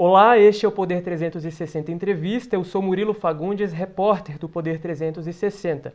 Olá, este é o Poder 360 Entrevista. Eu sou Murilo Fagundes, repórter do Poder 360.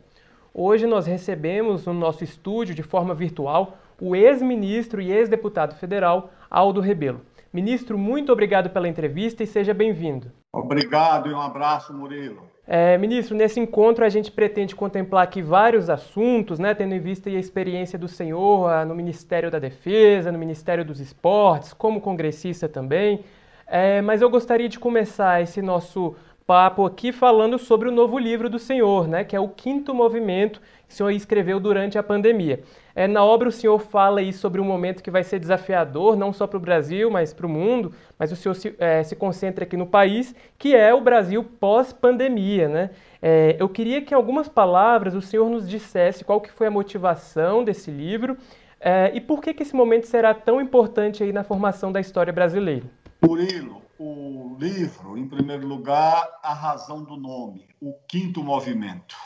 Hoje nós recebemos no nosso estúdio, de forma virtual, o ex-ministro e ex-deputado federal Aldo Rebelo. Ministro, muito obrigado pela entrevista e seja bem-vindo. Obrigado e um abraço, Murilo. É, ministro, nesse encontro a gente pretende contemplar aqui vários assuntos, né, tendo em vista a experiência do senhor ah, no Ministério da Defesa, no Ministério dos Esportes, como congressista também. É, mas eu gostaria de começar esse nosso papo aqui falando sobre o novo livro do senhor, né, que é o Quinto Movimento, que o senhor escreveu durante a pandemia. É, na obra o senhor fala aí sobre um momento que vai ser desafiador, não só para o Brasil, mas para o mundo, mas o senhor se, é, se, concentra aqui no país, que é o Brasil pós-pandemia. Né? É, eu queria que em algumas palavras o senhor nos dissesse qual que foi a motivação desse livro é, e por que, que esse momento será tão importante aí na formação da história brasileira. Murilo, o livro, em primeiro lugar, a razão do nome, o quinto movimento.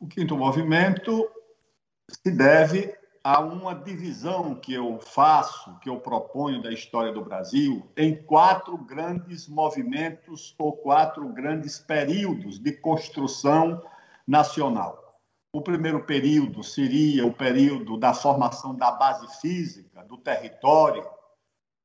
O quinto movimento se deve a uma divisão que eu faço, que eu proponho da história do Brasil, em quatro grandes movimentos ou quatro grandes períodos de construção nacional. O primeiro período seria o período da formação da base física do território,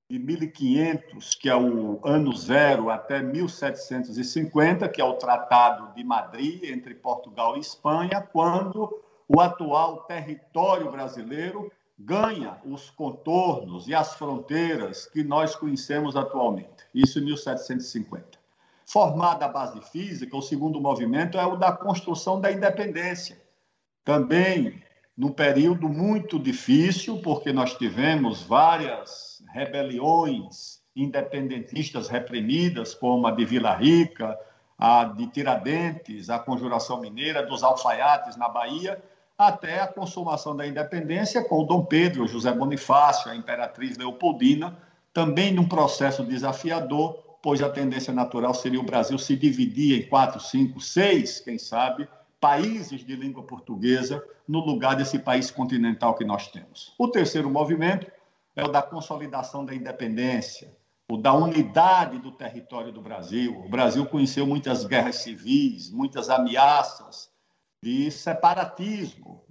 de 1500, que é o ano zero, até 1750, que é o Tratado de Madrid entre Portugal e Espanha, quando o atual território brasileiro ganha os contornos e as fronteiras que nós conhecemos atualmente. Isso em 1750. Formada a base física, o segundo movimento é o da construção da independência. Também num período muito difícil, porque nós tivemos várias rebeliões independentistas reprimidas, como a de Vila Rica, a de Tiradentes, a Conjuração Mineira, dos alfaiates na Bahia, até a consumação da independência com Dom Pedro, José Bonifácio, a Imperatriz Leopoldina, também num processo desafiador, pois a tendência natural seria o Brasil se dividir em quatro, cinco, seis, quem sabe, países de língua portuguesa no lugar desse país continental que nós temos. O terceiro movimento é o da consolidação da independência, o da unidade do território do Brasil. O Brasil conheceu muitas guerras civis, muitas ameaças de separatismo.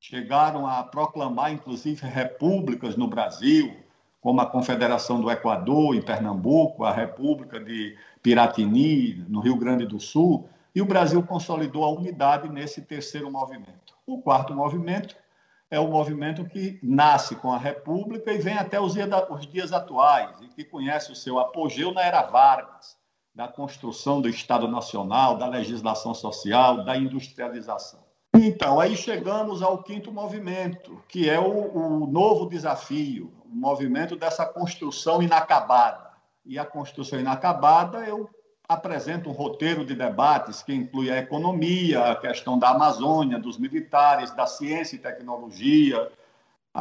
Chegaram a proclamar, inclusive, repúblicas no Brasil, como a Confederação do Equador, em Pernambuco, a República de Piratini, no Rio Grande do Sul, e o Brasil consolidou a unidade nesse terceiro movimento. O quarto movimento é o movimento que nasce com a República e vem até os dias, atuais, e que conhece o seu apogeu na era Vargas, da construção do Estado Nacional, da legislação social, da industrialização. Então, aí chegamos ao quinto movimento, que é o, o novo desafio, o movimento dessa construção inacabada. E a construção inacabada eu apresenta um roteiro de debates que inclui a economia, a questão da Amazônia, dos militares, da ciência e tecnologia,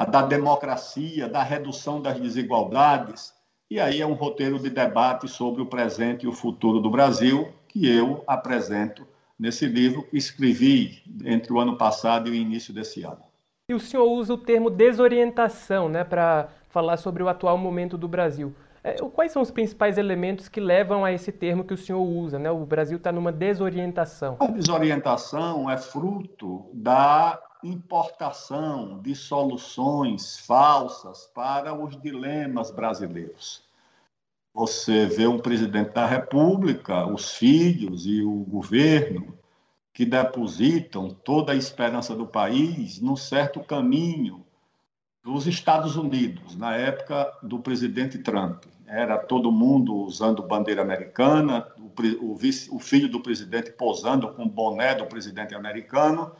da democracia, da redução das desigualdades. E aí é um roteiro de debate sobre o presente e o futuro do Brasil, que eu apresento nesse livro que escrevi entre o ano passado e o início desse ano. E o senhor usa o termo desorientação né, para falar sobre o atual momento do Brasil. É, quais são os principais elementos que levam a esse termo que o senhor usa? Né? O Brasil está numa desorientação. A desorientação é fruto da importação de soluções falsas para os dilemas brasileiros. Você vê um presidente da República, os filhos e o governo que depositam toda a esperança do país num certo caminho dos Estados Unidos, na época do presidente Trump. Era todo mundo usando bandeira americana, o, o, vice, o filho do presidente posando com o boné do presidente americano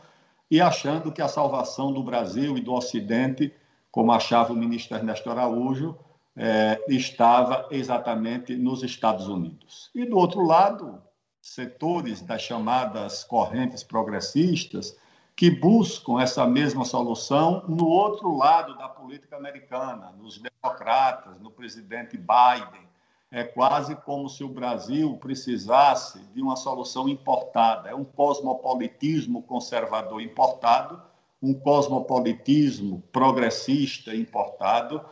e achando que a salvação do Brasil e do Ocidente, como achava o ministro Ernesto Araújo, é, estava exatamente nos Estados Unidos. E, do outro lado, setores das chamadas correntes progressistas que buscam essa mesma solução no outro lado da política americana, nos democratas, no presidente Biden. É quase como se o Brasil precisasse de uma solução importada. É um cosmopolitismo conservador importado, um cosmopolitismo progressista importado,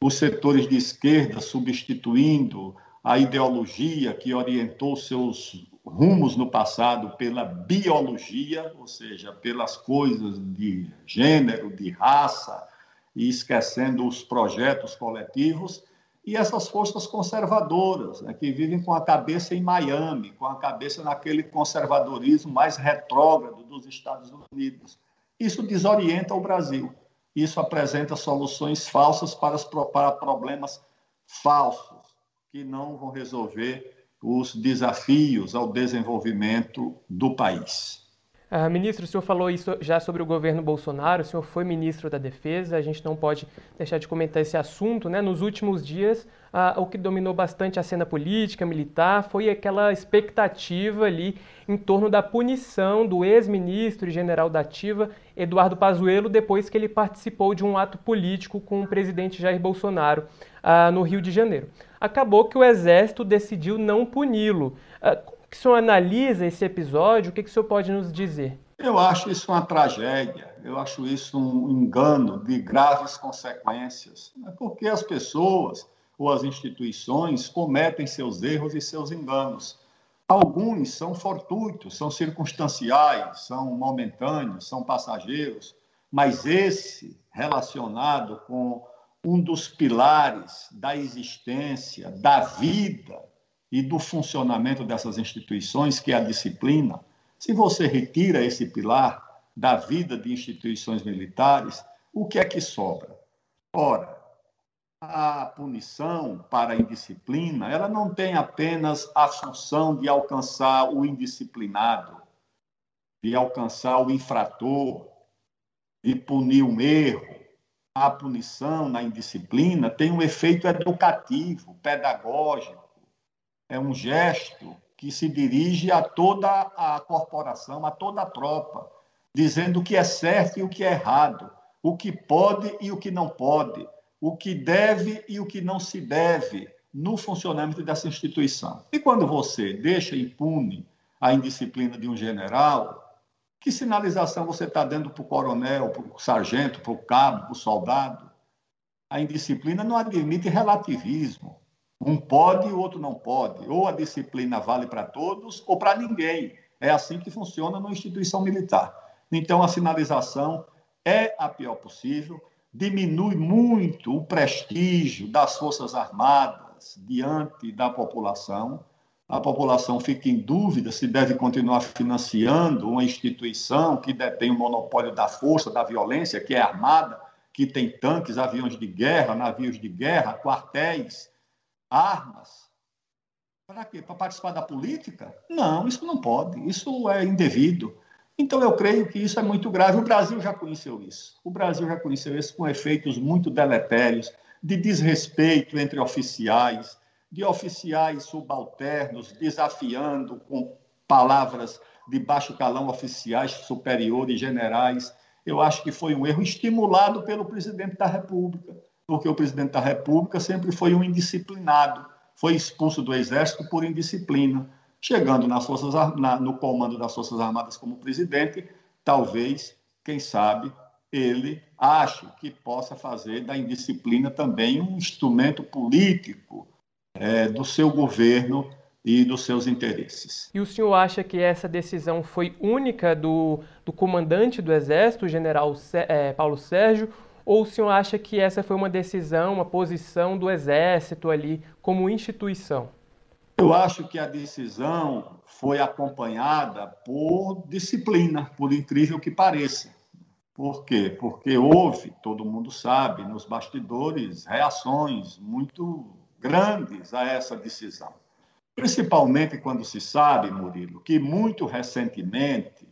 os setores de esquerda substituindo a ideologia que orientou seus rumos no passado pela biologia, ou seja, pelas coisas de gênero, de raça, e esquecendo os projetos coletivos, e essas forças conservadoras, né, que vivem com a cabeça em Miami, com a cabeça naquele conservadorismo mais retrógrado dos Estados Unidos. Isso desorienta o Brasil. Isso apresenta soluções falsas para, para problemas falsos, que não vão resolver os desafios ao desenvolvimento do país. Uh, ministro, o senhor falou isso já sobre o governo Bolsonaro, o senhor foi ministro da Defesa, a gente não pode deixar de comentar esse assunto. Né? Nos últimos dias, uh, o que dominou bastante a cena política, militar, foi aquela expectativa ali em torno da punição do ex-ministro e general da Ativa, Eduardo Pazuello, depois que ele participou de um ato político com o presidente Jair Bolsonaro uh, no Rio de Janeiro. Acabou que o Exército decidiu não puni-lo. Que o senhor analisa esse episódio? O que, que o senhor pode nos dizer? Eu acho isso uma tragédia, eu acho isso um engano de graves consequências, né? porque as pessoas ou as instituições cometem seus erros e seus enganos. Alguns são fortuitos, são circunstanciais, são momentâneos, são passageiros, mas esse relacionado com um dos pilares da existência, da vida, e do funcionamento dessas instituições, que é a disciplina, se você retira esse pilar da vida de instituições militares, o que é que sobra? Ora, a punição para a indisciplina, ela não tem apenas a função de alcançar o indisciplinado, de alcançar o infrator, de punir um erro. A punição na indisciplina tem um efeito educativo, pedagógico, é um gesto que se dirige a toda a corporação, a toda a tropa, dizendo o que é certo e o que é errado, o que pode e o que não pode, o que deve e o que não se deve no funcionamento dessa instituição. E quando você deixa impune a indisciplina de um general, que sinalização você está dando para o coronel, para o sargento, para o cabo, para o soldado? A indisciplina não admite relativismo. Um pode e o outro não pode. Ou a disciplina vale para todos ou para ninguém. É assim que funciona numa instituição militar. Então, a sinalização é a pior possível, diminui muito o prestígio das Forças Armadas diante da população. A população fica em dúvida se deve continuar financiando uma instituição que detém o monopólio da força, da violência, que é armada, que tem tanques, aviões de guerra, navios de guerra, quartéis armas. Para quê? Para participar da política? Não, isso não pode, isso é indevido. Então, eu creio que isso é muito grave. O Brasil já conheceu isso. O Brasil já conheceu isso com efeitos muito deletérios, de desrespeito entre oficiais, de oficiais subalternos desafiando com palavras de baixo calão oficiais superiores, generais. Eu acho que foi um erro estimulado pelo presidente da República porque o presidente da República sempre foi um indisciplinado, foi expulso do Exército por indisciplina. Chegando nas forças, na, no comando das Forças Armadas como presidente, talvez, quem sabe, ele ache que possa fazer da indisciplina também um instrumento político é, do seu governo e dos seus interesses. E o senhor acha que essa decisão foi única do, do comandante do Exército, o general é, Paulo Sérgio, ou o senhor acha que essa foi uma decisão, uma posição do Exército ali como instituição? Eu acho que a decisão foi acompanhada por disciplina, por incrível que pareça. Por quê? Porque houve, todo mundo sabe, nos bastidores, reações muito grandes a essa decisão. Principalmente quando se sabe, Murilo, que muito recentemente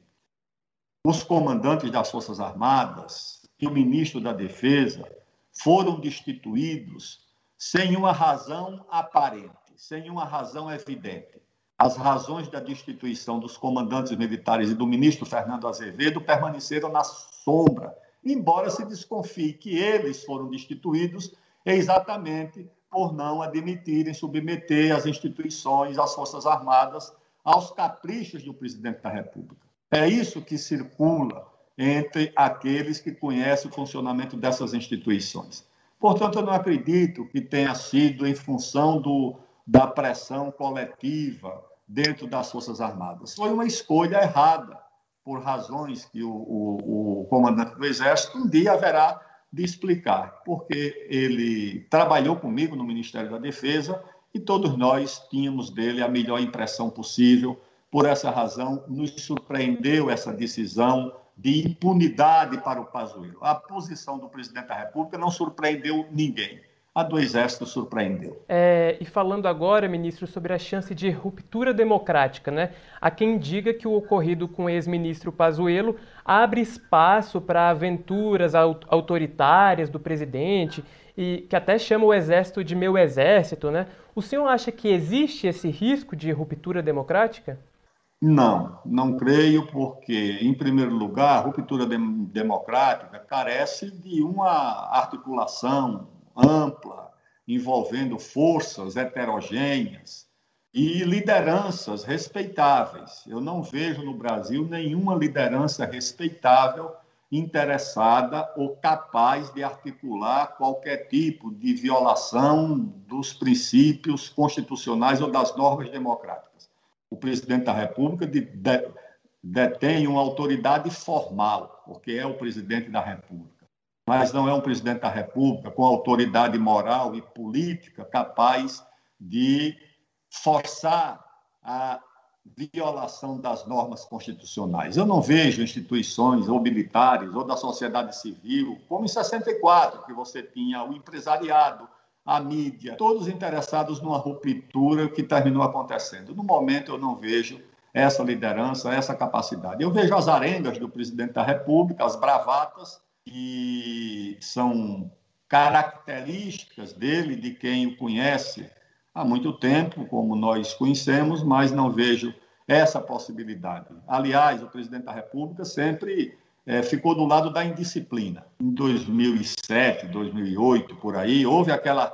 os comandantes das Forças Armadas o ministro da Defesa foram destituídos sem uma razão aparente, sem uma razão evidente. As razões da destituição dos comandantes militares e do ministro Fernando Azevedo permaneceram na sombra, embora se desconfie que eles foram destituídos exatamente por não admitirem submeter as instituições, as Forças Armadas, aos caprichos do presidente da República. É isso que circula entre aqueles que conhecem o funcionamento dessas instituições. Portanto, eu não acredito que tenha sido em função do, da pressão coletiva dentro das Forças Armadas. Foi uma escolha errada, por razões que o, o, o comandante do Exército um dia haverá de explicar, porque ele trabalhou comigo no Ministério da Defesa e todos nós tínhamos dele a melhor impressão possível. Por essa razão, nos surpreendeu essa decisão de impunidade para o Pazuello. A posição do presidente da República não surpreendeu ninguém. A do Exército surpreendeu. É, e falando agora, ministro, sobre a chance de ruptura democrática, né? Há quem diga que o ocorrido com o ex-ministro Pazuello abre espaço para aventuras autoritárias do presidente e que até chama o exército de meu exército, né? O senhor acha que existe esse risco de ruptura democrática? Não, não creio, porque, em primeiro lugar, a ruptura democrática carece de uma articulação ampla, envolvendo forças heterogêneas e lideranças respeitáveis. Eu não vejo no Brasil nenhuma liderança respeitável interessada ou capaz de articular qualquer tipo de violação dos princípios constitucionais ou das normas democráticas. Presidente da República de, de, detém uma autoridade formal, porque é o presidente da República, mas não é um presidente da República com autoridade moral e política capaz de forçar a violação das normas constitucionais. Eu não vejo instituições ou militares ou da sociedade civil, como em 64, que você tinha o empresariado, a mídia, todos interessados numa ruptura que terminou acontecendo. No momento, eu não vejo essa liderança, essa capacidade. Eu vejo as arengas do presidente da República, as bravatas, que são características dele, de quem o conhece há muito tempo, como nós conhecemos, mas não vejo essa possibilidade. Aliás, o presidente da República sempre é, ficou do lado da indisciplina. Em 2007, 2008, por aí, houve aquela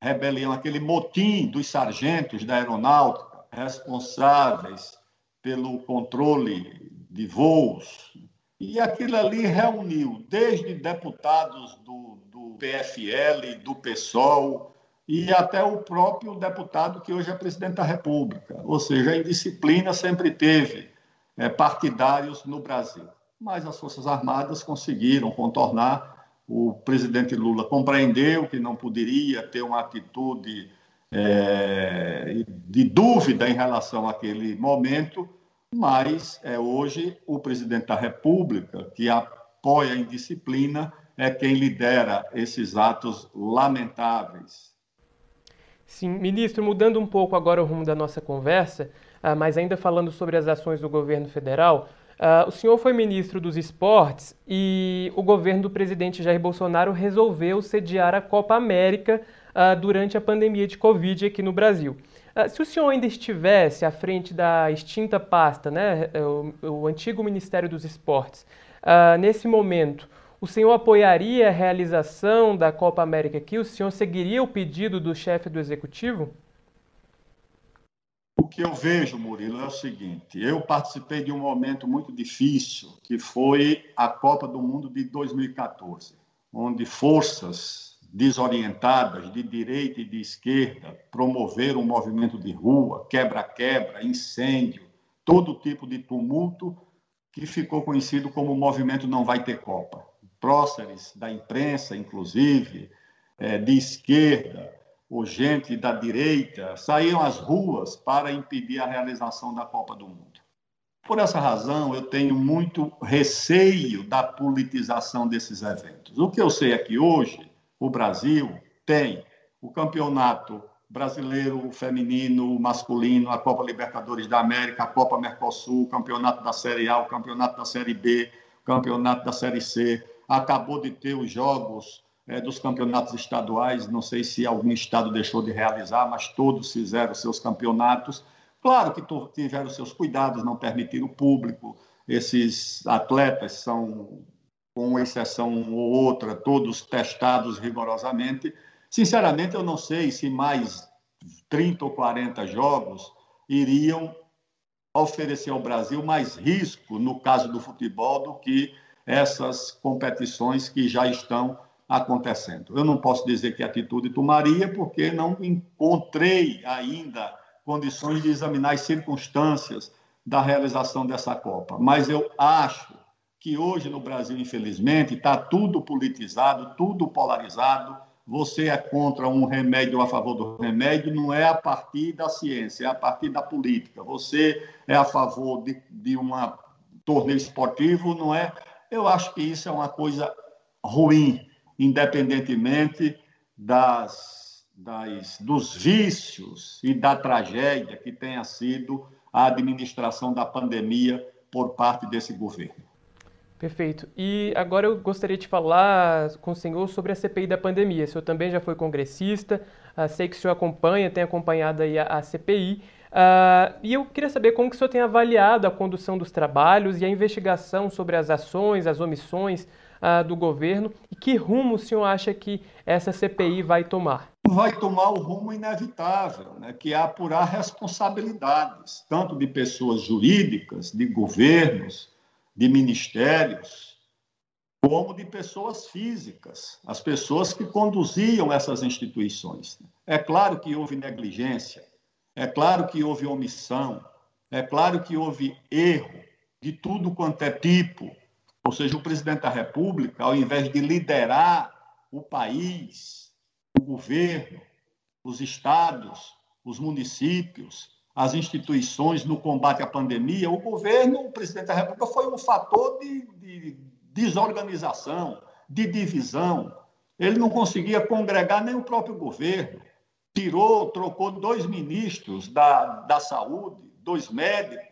rebelião, aquele motim dos sargentos da aeronáutica responsáveis pelo controle de voos. E aquilo ali reuniu desde deputados do, do PFL, do PSOL, e até o próprio deputado que hoje é presidente da República. Ou seja, a indisciplina sempre teve é, partidários no Brasil. Mas as Forças Armadas conseguiram contornar. O presidente Lula compreendeu que não poderia ter uma atitude é, de dúvida em relação àquele momento, mas é hoje o presidente da República que apoia a indisciplina é quem lidera esses atos lamentáveis Sim, ministro, mudando um pouco agora o rumo da nossa conversa, uh, mas ainda falando sobre as ações do governo federal, uh, o senhor foi ministro dos esportes e o governo do presidente Jair Bolsonaro resolveu sediar a Copa América uh, durante a pandemia de Covid aqui no Brasil. se o senhor ainda estivesse à frente da extinta pasta, né, o, o antigo Ministério dos Esportes, nesse momento, o senhor apoiaria a realização da Copa América aqui? O senhor seguiria o pedido do chefe do executivo? Que eu vejo, Murilo, é o seguinte: eu participei de um momento muito difícil, que foi a Copa do Mundo de 2014, onde forças desorientadas de direita e de esquerda promoveram um movimento de rua, quebra-quebra, incêndio, todo tipo de tumulto que ficou conhecido como o movimento Não Vai Ter Copa. Próceres da imprensa, inclusive, é, de esquerda, ou gente da direita, saíram às ruas para impedir a realização da Copa do Mundo. Por essa razão, eu tenho muito receio da politização desses eventos. O que eu sei é que hoje o Brasil tem o campeonato brasileiro feminino, masculino, a Copa Libertadores da América, a Copa Mercosul, o campeonato da Série A, o campeonato da Série B, o campeonato da Série C, acabou de ter os jogos é, dos campeonatos estaduais, não sei se algum estado deixou de realizar, mas todos fizeram seus campeonatos. Claro que tiveram seus cuidados, não permitiram o público, esses atletas são, com exceção ou outra, todos testados rigorosamente. Sinceramente, eu não sei se mais 30 ou 40 jogos iriam oferecer ao Brasil mais risco, no caso do futebol, do que essas competições que já estão acontecendo. Eu não posso dizer que atitude tomaria, porque não encontrei ainda condições de examinar as circunstâncias da realização dessa Copa. Mas eu acho que hoje no Brasil, infelizmente, está tudo politizado, tudo polarizado. Você é contra um remédio ou a favor do remédio, não é a partir da ciência, é a partir da política. Você é a favor de, de um torneio esportivo, não é? Eu acho que isso é uma coisa ruim, independentemente das, das, dos vícios e da tragédia que tenha sido a administração da pandemia por parte desse governo. Perfeito. E agora eu gostaria de falar com o senhor sobre a CPI da pandemia. O senhor também já foi congressista, uh, sei que o senhor acompanha, tem acompanhado aí a, a CPI. Uh, ah, e eu queria saber como que o senhor tem avaliado a condução dos trabalhos e a investigação sobre as ações, as omissões uh, do governo e que rumo o senhor acha que essa CPI vai tomar? Vai tomar o rumo inevitável, né, que é apurar responsabilidades, tanto de pessoas jurídicas, de governos, de ministérios, como de pessoas físicas, as pessoas que conduziam essas instituições. É claro que houve negligência, é claro que houve omissão, é claro que houve erro de tudo quanto é tipo. Ou seja, o presidente da República, ao invés de liderar o país, o governo, os estados, os municípios, as instituições no combate à pandemia, o governo, o presidente da República, foi um fator de, de desorganização, de divisão. Ele não conseguia congregar nem o próprio governo. Tirou, trocou dois ministros da, da saúde, dois médicos,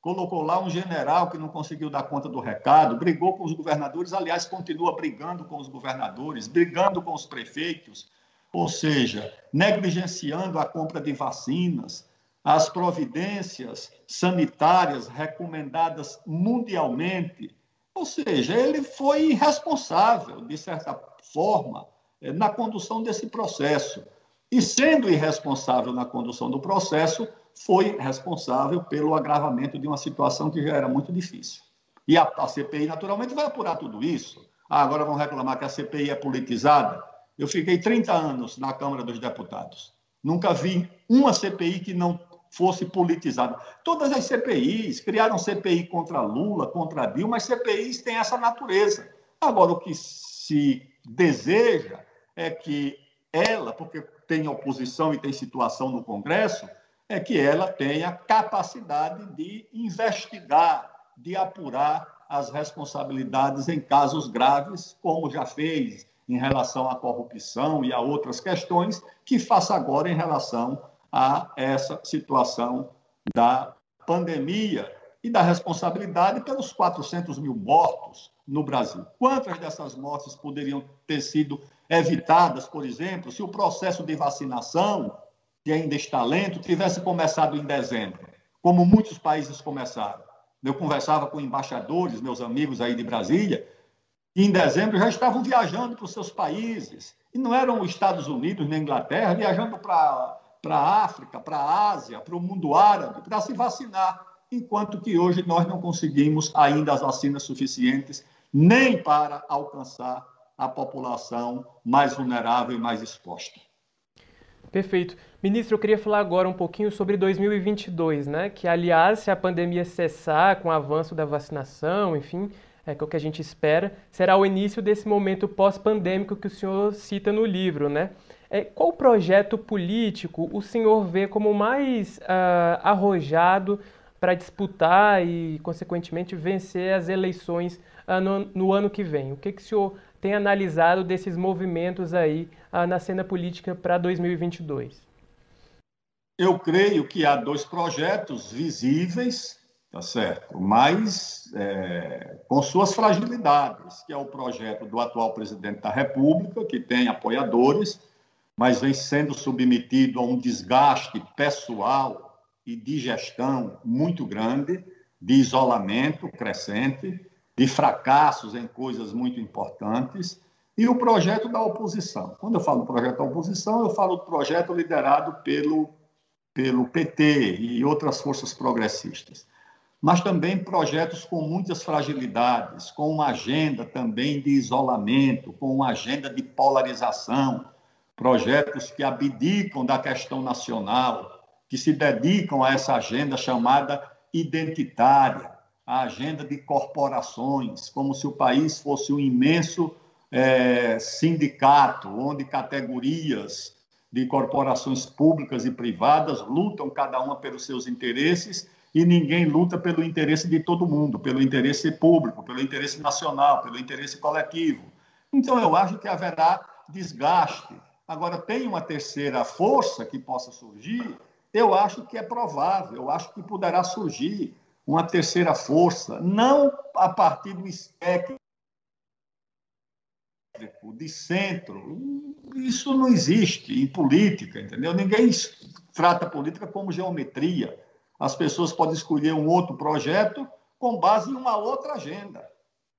colocou lá um general que não conseguiu dar conta do recado, brigou com os governadores, aliás, continua brigando com os governadores, brigando com os prefeitos, ou seja, negligenciando a compra de vacinas, as providências sanitárias recomendadas mundialmente. Ou seja, ele foi irresponsável, de certa forma, eh, na condução desse processo. E sendo irresponsável na condução do processo, foi responsável pelo agravamento de uma situação que já era muito difícil. E a, a CPI, naturalmente, vai apurar tudo isso. Ah, agora vão reclamar que a CPI é politizada. Eu fiquei 30 anos na Câmara dos Deputados. Nunca vi uma CPI que não fosse politizada. Todas as CPIs criaram CPI contra Lula, contra Dilma, mas CPIs têm essa natureza. Agora, o que se deseja é que ela, porque tem oposição e tem situação no Congresso, é que ela tenha capacidade de investigar, de apurar as responsabilidades em casos graves, como já fez em relação à corrupção e a outras questões, que faça agora em relação a essa situação da pandemia e da responsabilidade pelos 400 mil mortos no Brasil. Quantas dessas mortes poderiam ter sido evitadas, por exemplo, se o processo de vacinação, que ainda está lento, tivesse começado em dezembro, como muitos países começaram? Eu conversava com embaixadores, meus amigos aí de Brasília, que em dezembro já estavam viajando para os seus países. E não eram os Estados Unidos nem Inglaterra, viajando para a África, para a Ásia, para o mundo árabe, para se vacinar, enquanto que hoje nós não conseguimos ainda as vacinas suficientes nem para alcançar a população mais vulnerável e mais exposta. Perfeito. Ministro, eu queria falar agora um pouquinho sobre 2022, né? Que, aliás, se a pandemia cessar com o avanço da vacinação, enfim, é, é o que a gente espera, será o início desse momento pós-pandêmico que o senhor cita no livro, né? É, qual projeto político o senhor vê como mais uh, arrojado para disputar e, consequentemente, vencer as eleições uh, no, no, ano que vem? O que, que o senhor tem analisado desses movimentos aí uh, na cena política para 2022? Eu creio que há dois projetos visíveis, tá certo, mas é, com suas fragilidades, que é o projeto do atual presidente da República, que tem apoiadores, mas vem sendo submetido a um desgaste pessoal e de gestão muito grande, de isolamento crescente, de fracassos em coisas muito importantes, e o projeto da oposição. Quando eu falo projeto da oposição, eu falo do projeto liderado pelo, pelo PT e outras forças progressistas. mas também projetos com muitas fragilidades, com uma agenda também de isolamento, com uma agenda de polarização, projetos que abdicam da questão nacional, que se dedicam a essa agenda chamada identitária, a agenda de corporações, como se o país fosse um imenso é, sindicato, onde categorias de corporações públicas e privadas lutam cada uma pelos seus interesses e ninguém luta pelo interesse de todo mundo, pelo interesse público, pelo interesse nacional, pelo interesse coletivo. Então, eu acho que haverá desgaste. Agora, tem uma terceira força que possa surgir? Eu acho que é provável, eu acho que poderá surgir uma terceira força, não a partir do espectro de centro. Isso não existe em política, entendeu? Ninguém trata política como geometria. As pessoas podem escolher um outro projeto com base em uma outra agenda.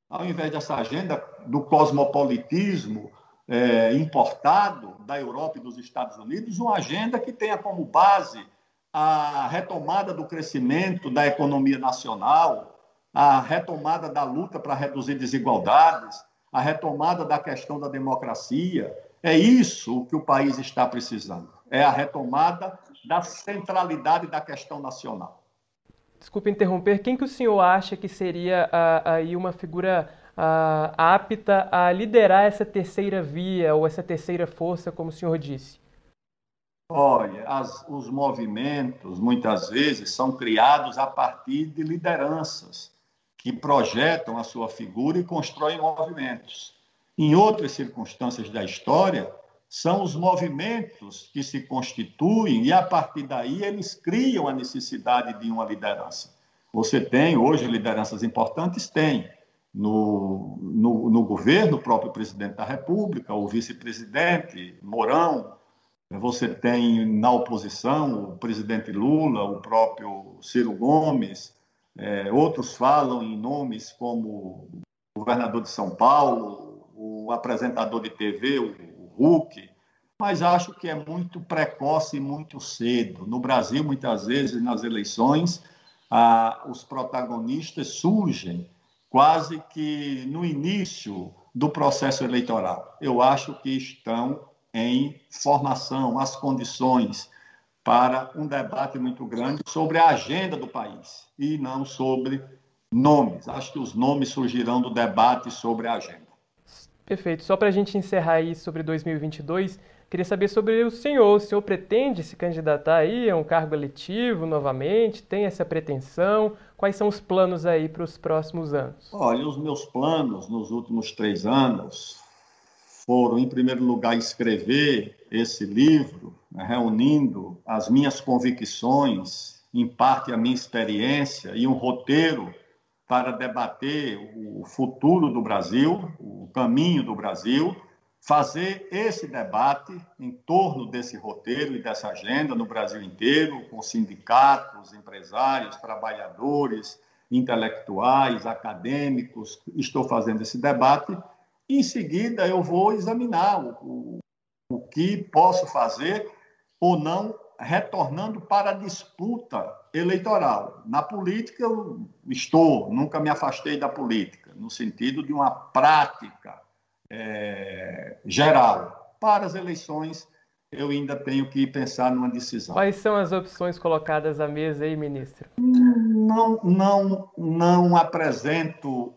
Ao invés dessa agenda do cosmopolitismo é, importado da Europa e dos Estados Unidos, uma agenda que tenha como base a retomada do crescimento da economia nacional, a retomada da luta para reduzir desigualdades, a retomada da questão da democracia. É isso que o país está precisando. É a retomada da centralidade da questão nacional. Desculpe interromper, quem que o senhor acha que seria aí uma figura apta a liderar essa terceira via ou essa terceira força, como o senhor disse? Olha, as, os movimentos muitas vezes são criados a partir de lideranças que projetam a sua figura e constroem movimentos. Em outras circunstâncias da história, são os movimentos que se constituem e, a partir daí, eles criam a necessidade de uma liderança. Você tem hoje lideranças importantes? Tem. No, no, no governo, o próprio presidente da República, o vice-presidente, Mourão. Você tem na oposição o presidente Lula, o próprio Ciro Gomes, é, outros falam em nomes como o governador de São Paulo, o apresentador de TV, o, o Hulk, mas acho que é muito precoce e muito cedo. No Brasil, muitas vezes, nas eleições, os protagonistas surgem quase que no início do processo eleitoral. Eu acho que estão em formação, as condições para um debate muito grande sobre a agenda do país e não sobre nomes. Acho que os nomes surgirão do debate sobre a agenda. Perfeito. Só para a gente encerrar aí sobre 2022, queria saber sobre o senhor. O senhor pretende se candidatar aí a um cargo eletivo novamente? Tem essa pretensão? Quais são os planos aí para os próximos anos? Olha, os meus planos nos últimos três anos foram, em primeiro lugar, escrever esse livro, né, reunindo as minhas convicções, em parte a minha experiência e um roteiro para debater o futuro do Brasil, o caminho do Brasil, fazer esse debate em torno desse roteiro e dessa agenda no Brasil inteiro, com sindicatos, empresários, trabalhadores, intelectuais, acadêmicos. Estou fazendo esse debate em seguida, eu vou examinar o, o que posso fazer ou não, retornando para a disputa eleitoral. Na política, eu estou, nunca me afastei da política, no sentido de uma prática é, geral. Para as eleições, eu ainda tenho que pensar numa decisão. Quais são as opções colocadas à mesa aí, ministro? Não, não, não apresento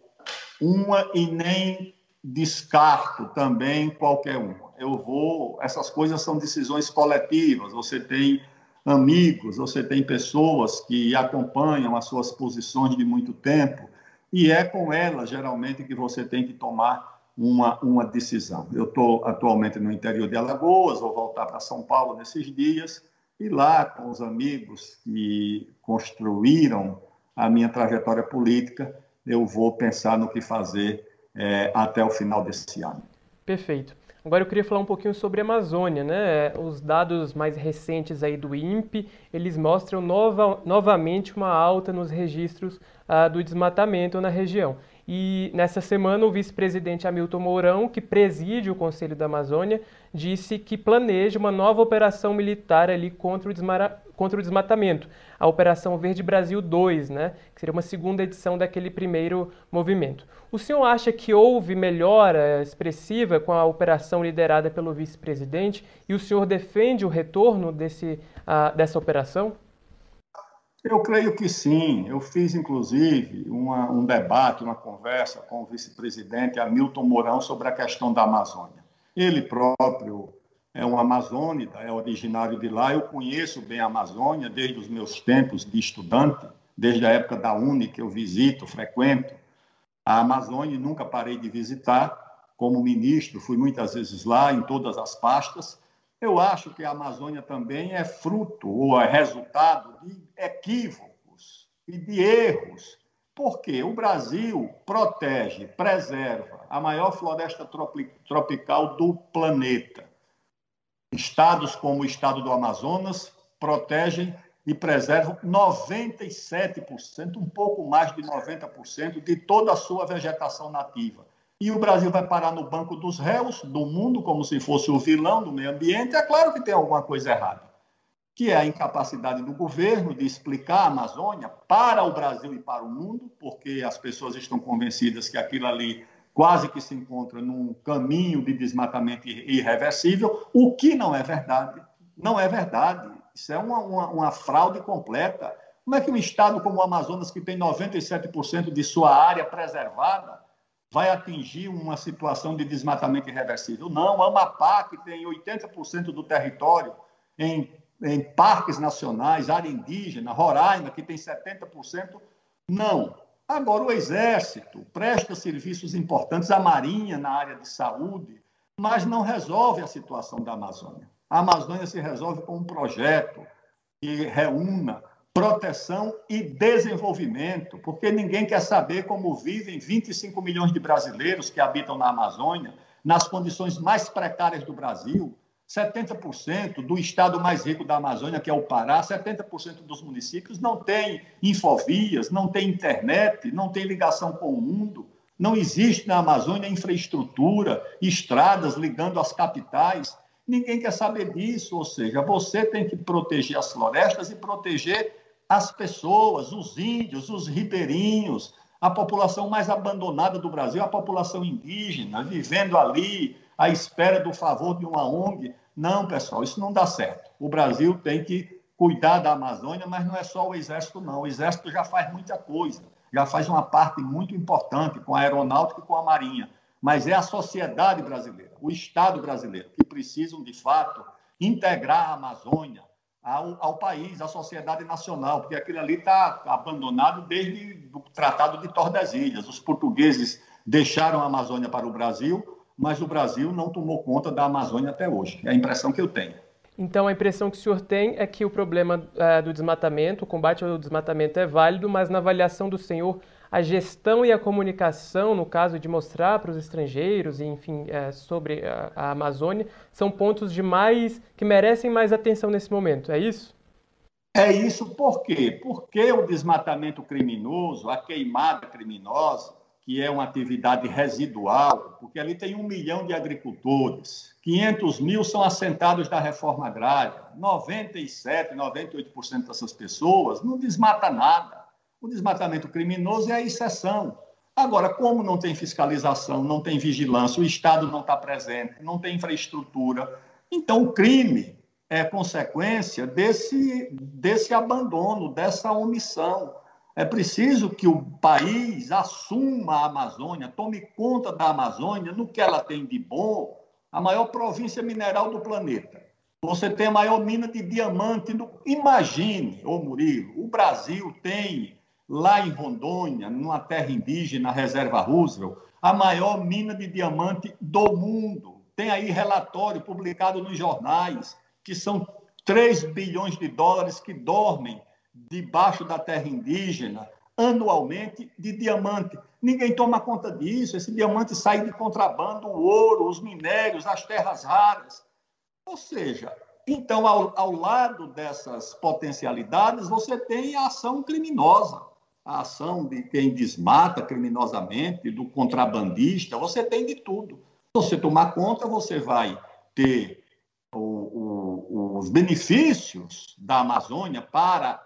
uma e nem descarto também qualquer uma. Eu vou, essas coisas são decisões coletivas. Você tem amigos, você tem pessoas que acompanham as suas posições de muito tempo e é com elas geralmente que você tem que tomar uma, uma decisão. Eu estou atualmente no interior de Alagoas, vou voltar para São Paulo nesses dias e lá com os amigos que construíram a minha trajetória política, eu vou pensar no que fazer é, até o final desse ano. Perfeito. Agora eu queria falar um pouquinho sobre a Amazônia, né? Os dados mais recentes aí do INPE, eles mostram nova, novamente uma alta nos registros ah, do desmatamento na região. E nessa semana, o vice-presidente Hamilton Mourão, que preside o Conselho da Amazônia, disse que planeja uma nova operação militar ali contra o, contra o desmatamento, a Operação Verde Brasil 2, né, que seria uma segunda edição daquele primeiro movimento. O senhor acha que houve melhora expressiva com a operação liderada pelo vice-presidente e o senhor defende o retorno desse, uh, dessa operação? Eu creio que sim. Eu fiz, inclusive, uma, um debate, uma conversa com o vice-presidente Hamilton Mourão sobre a questão da Amazônia. Ele próprio é um amazônida, é originário de lá. Eu conheço bem a Amazônia desde os meus tempos de estudante, desde a época da Uni, que eu visito, frequento. A Amazônia nunca parei de visitar. Como ministro, fui muitas vezes lá, em todas as pastas. Eu acho que a Amazônia também é fruto ou é resultado de equívocos e de erros. Porque o Brasil protege, preserva a maior floresta tropical do planeta. Estados como o estado do Amazonas protegem e preservam 97%, um pouco mais de 90% de toda a sua vegetação nativa e o Brasil vai parar no banco dos réus do mundo, como se fosse o vilão do meio ambiente, é claro que tem alguma coisa errada, que é a incapacidade do governo de explicar a Amazônia para o Brasil e para o mundo, porque as pessoas estão convencidas que aquilo ali quase que se encontra num caminho de desmatamento irreversível, o que não é verdade. Não é verdade. Isso é uma, uma, uma fraude completa. Como é que um estado como o Amazonas, que tem 97% de sua área preservada, vai atingir uma situação de desmatamento irreversível. Não, Amapá, que tem 80% do território em, em parques nacionais, área indígena, Roraima, que tem 70%, não. Agora, o Exército presta serviços importantes à Marinha na área de saúde, mas não resolve a situação da Amazônia. A Amazônia se resolve com um projeto que reúna proteção e desenvolvimento, porque ninguém quer saber como vivem 25 milhões de brasileiros que habitam na Amazônia, nas condições mais precárias do Brasil. 70% do estado mais rico da Amazônia, que é o Pará, 70% dos municípios não tem infovias, não tem internet, não tem ligação com o mundo. Não existe na Amazônia infraestrutura, estradas ligando as capitais. Ninguém quer saber disso, ou seja, você tem que proteger as florestas e proteger as pessoas, os índios, os ribeirinhos, a população mais abandonada do Brasil, a população indígena, vivendo ali à espera do favor de uma ONG. Não, pessoal, isso não dá certo. O Brasil tem que cuidar da Amazônia, mas não é só o Exército, não. O Exército já faz muita coisa, já faz uma parte muito importante com a aeronáutica e com a marinha. Mas é a sociedade brasileira, o Estado brasileiro, que precisam, de fato, integrar a Amazônia, ao, ao, país, à sociedade nacional, porque aquilo ali está abandonado desde o Tratado de Tordesilhas. Os portugueses deixaram a Amazônia para o Brasil, mas o Brasil não tomou conta da Amazônia até hoje. É a impressão que eu tenho. Então, a impressão que o senhor tem é que o problema é, do desmatamento, o combate ao desmatamento é válido, mas na avaliação do senhor, a gestão e a comunicação, no caso de mostrar para os estrangeiros, enfim, é, sobre a, a, Amazônia, são pontos de mais que merecem mais atenção nesse momento. É isso? É isso por quê? Porque o desmatamento criminoso, a queimada criminosa, que é uma atividade residual, porque ali tem um milhão de agricultores, 500 mil são assentados da reforma agrária, 97, 98% dessas pessoas não desmata nada o desmatamento criminoso é a exceção. Agora, como não tem fiscalização, não tem vigilância, o Estado não está presente, não tem infraestrutura, então o crime é consequência desse, desse abandono, dessa omissão. É preciso que o país assuma a Amazônia, tome conta da Amazônia no que ela tem de bom, a maior província mineral do planeta. Você tem a maior mina de diamante. Imagine, ô Murilo, o Brasil tem lá em Rondônia, numa terra indígena, a Reserva Roosevelt, a maior mina de diamante do mundo. Tem aí relatório publicado nos jornais que são 3 bilhões de dólares que dormem debaixo da terra indígena anualmente de diamante. Ninguém toma conta disso. Esse diamante sai de contrabando, o ouro, os minérios, as terras raras. Ou seja, então, ao, ao lado dessas potencialidades, você tem a ação criminosa a ação de quem desmata criminosamente, do contrabandista, você tem de tudo. Se você tomar conta, você vai ter o, o, os benefícios da Amazônia para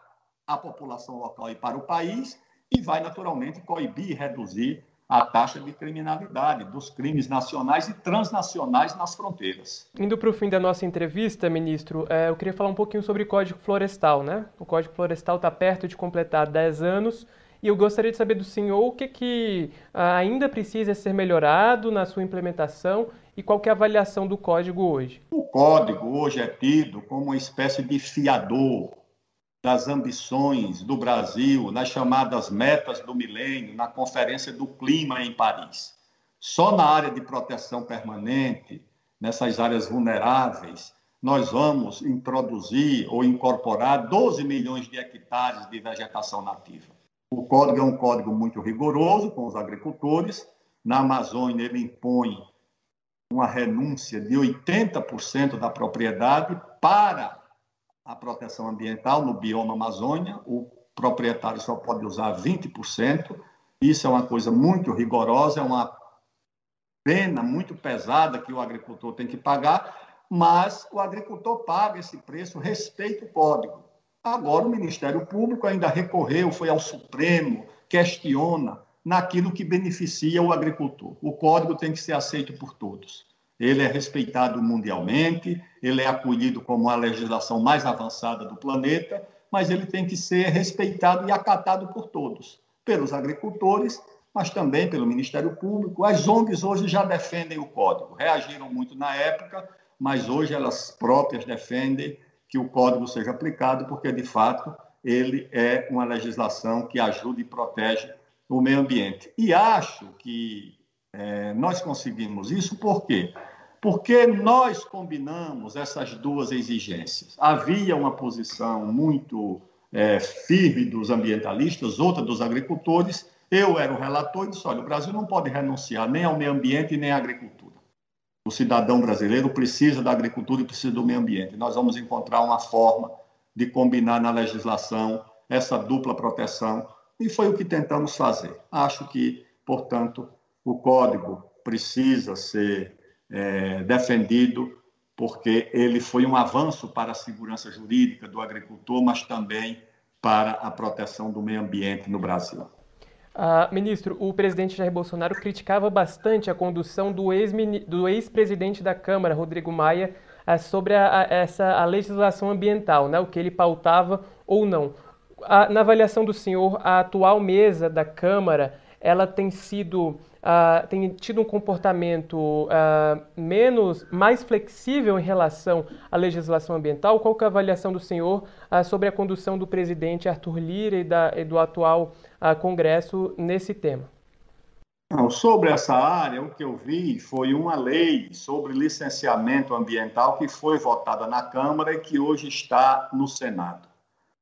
a população local e para o país, e vai naturalmente coibir e reduzir a taxa de criminalidade dos crimes nacionais e transnacionais nas fronteiras. Indo para o fim da nossa entrevista, ministro, é, eu queria falar um pouquinho sobre o Código Florestal, né? O Código Florestal está perto de completar 10 anos e eu gostaria de saber do senhor o que, que ainda precisa ser melhorado na sua implementação e qual é a avaliação do código hoje. O código hoje é tido como uma espécie de fiador das ambições do Brasil nas chamadas metas do milênio, na Conferência do Clima em Paris. Só na área de proteção permanente, nessas áreas vulneráveis, nós vamos introduzir ou incorporar 12 milhões de hectares de vegetação nativa. O código é um código muito rigoroso com os agricultores. Na Amazônia, ele impõe uma renúncia de 80% da propriedade para a proteção ambiental no bioma Amazônia, o proprietário só pode usar 20%. Isso é uma coisa muito rigorosa, é uma pena muito pesada que o agricultor tem que pagar, mas o agricultor paga esse preço, respeita o código. Agora o Ministério Público ainda recorreu, foi ao Supremo, questiona naquilo que beneficia o agricultor. O código tem que ser aceito por todos ele é respeitado mundialmente, ele é acolhido como a legislação mais avançada do planeta, mas ele tem que ser respeitado e acatado por todos, pelos agricultores, mas também pelo Ministério Público. As ONGs hoje já defendem o código, reagiram muito na época, mas hoje elas próprias defendem que o código seja aplicado, porque de fato ele é uma legislação que ajuda e protege o meio ambiente. E acho que é, nós conseguimos isso por quê? Porque nós combinamos essas duas exigências. Havia uma posição muito é, firme dos ambientalistas, outra dos agricultores. Eu era o relator e disse: olha, o Brasil não pode renunciar nem ao meio ambiente nem à agricultura. O cidadão brasileiro precisa da agricultura e precisa do meio ambiente. Nós vamos encontrar uma forma de combinar na legislação essa dupla proteção e foi o que tentamos fazer. Acho que, portanto, o código precisa ser é, defendido porque ele foi um avanço para a segurança jurídica do agricultor, mas também para a proteção do meio ambiente no Brasil. Uh, ministro, o presidente Jair Bolsonaro criticava bastante a condução do ex-presidente da Câmara, Rodrigo Maia, uh, sobre a, a, essa a legislação ambiental, né, o que ele pautava ou não. Uh, na avaliação do senhor, a atual mesa da Câmara ela tem sido uh, tem tido um comportamento uh, menos, mais flexível em relação à legislação ambiental? Qual é a avaliação do senhor uh, sobre a condução do presidente Arthur Lira e, da, e do atual Congresso nesse tema? Não, sobre essa área, o que eu vi foi uma lei sobre licenciamento ambiental que foi votada na Câmara e que hoje está no Senado.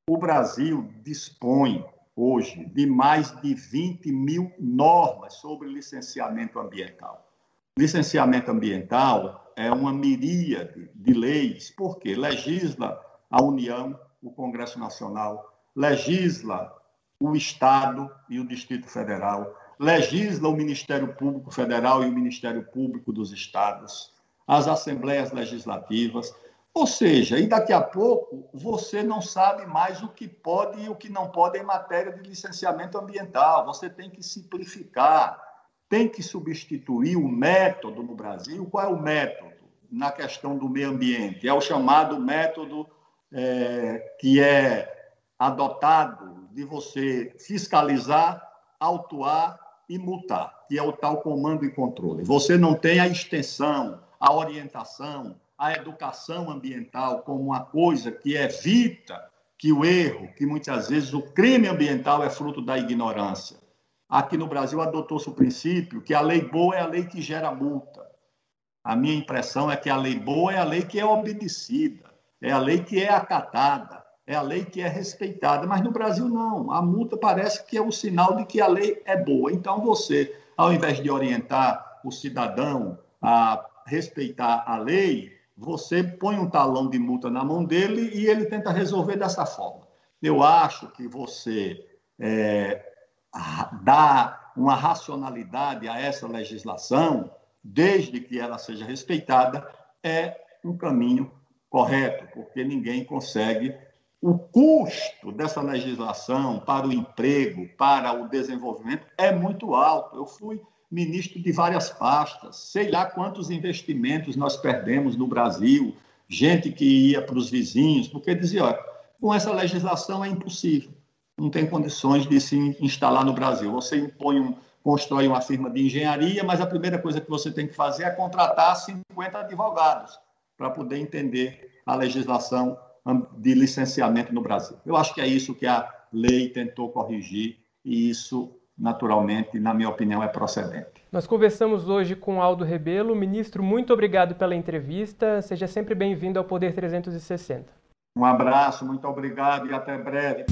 O Brasil dispõe hoje de mais de 20 mil normas sobre licenciamento ambiental. Licenciamento ambiental é uma miríade de leis, porque legisla a União, o Congresso Nacional, legisla o Estado e o Distrito Federal, legisla o Ministério Público Federal e o Ministério Público dos Estados, as assembleias legislativas, ou seja, e daqui a pouco você não sabe mais o que pode e o que não pode em matéria de licenciamento ambiental. Você tem que simplificar, tem que substituir o método no Brasil. Qual é o método na questão do meio ambiente? É o chamado método é, que é adotado de você fiscalizar, autuar e multar, que é o tal comando e controle. Você não tem a extensão, a orientação, a educação ambiental como uma coisa que evita que o erro, que muitas vezes o crime ambiental é fruto da ignorância. Aqui no Brasil adotou-se o princípio que a lei boa é a lei que gera multa. A minha impressão é que a lei boa é a lei que é obedecida, é a lei que é acatada, é a lei que é respeitada. Mas no Brasil não. A multa parece que é o sinal de que a lei é boa. Então você, ao invés de orientar o cidadão a respeitar a lei, você põe um talão de multa na mão dele e ele tenta resolver dessa forma. Eu acho que você é, dar uma racionalidade a essa legislação, desde que ela seja respeitada, é um caminho correto, porque ninguém consegue. O custo dessa legislação para o emprego, para o desenvolvimento, é muito alto. Eu fui ministro de várias pastas, sei lá quantos investimentos nós perdemos no Brasil, gente que ia para os vizinhos, porque dizia: olha, com essa legislação é impossível, não tem condições de se instalar no Brasil. Você impõe um, constrói uma firma de engenharia, mas a primeira coisa que você tem que fazer é contratar 50 advogados para poder entender a legislação de licenciamento no Brasil. Eu acho que é isso que a lei tentou corrigir e isso, naturalmente, na minha opinião, é procedente. Nós conversamos hoje com Aldo Rebelo. Ministro, muito obrigado pela entrevista. Seja sempre bem-vindo ao Poder 360. Um abraço, muito obrigado e até breve.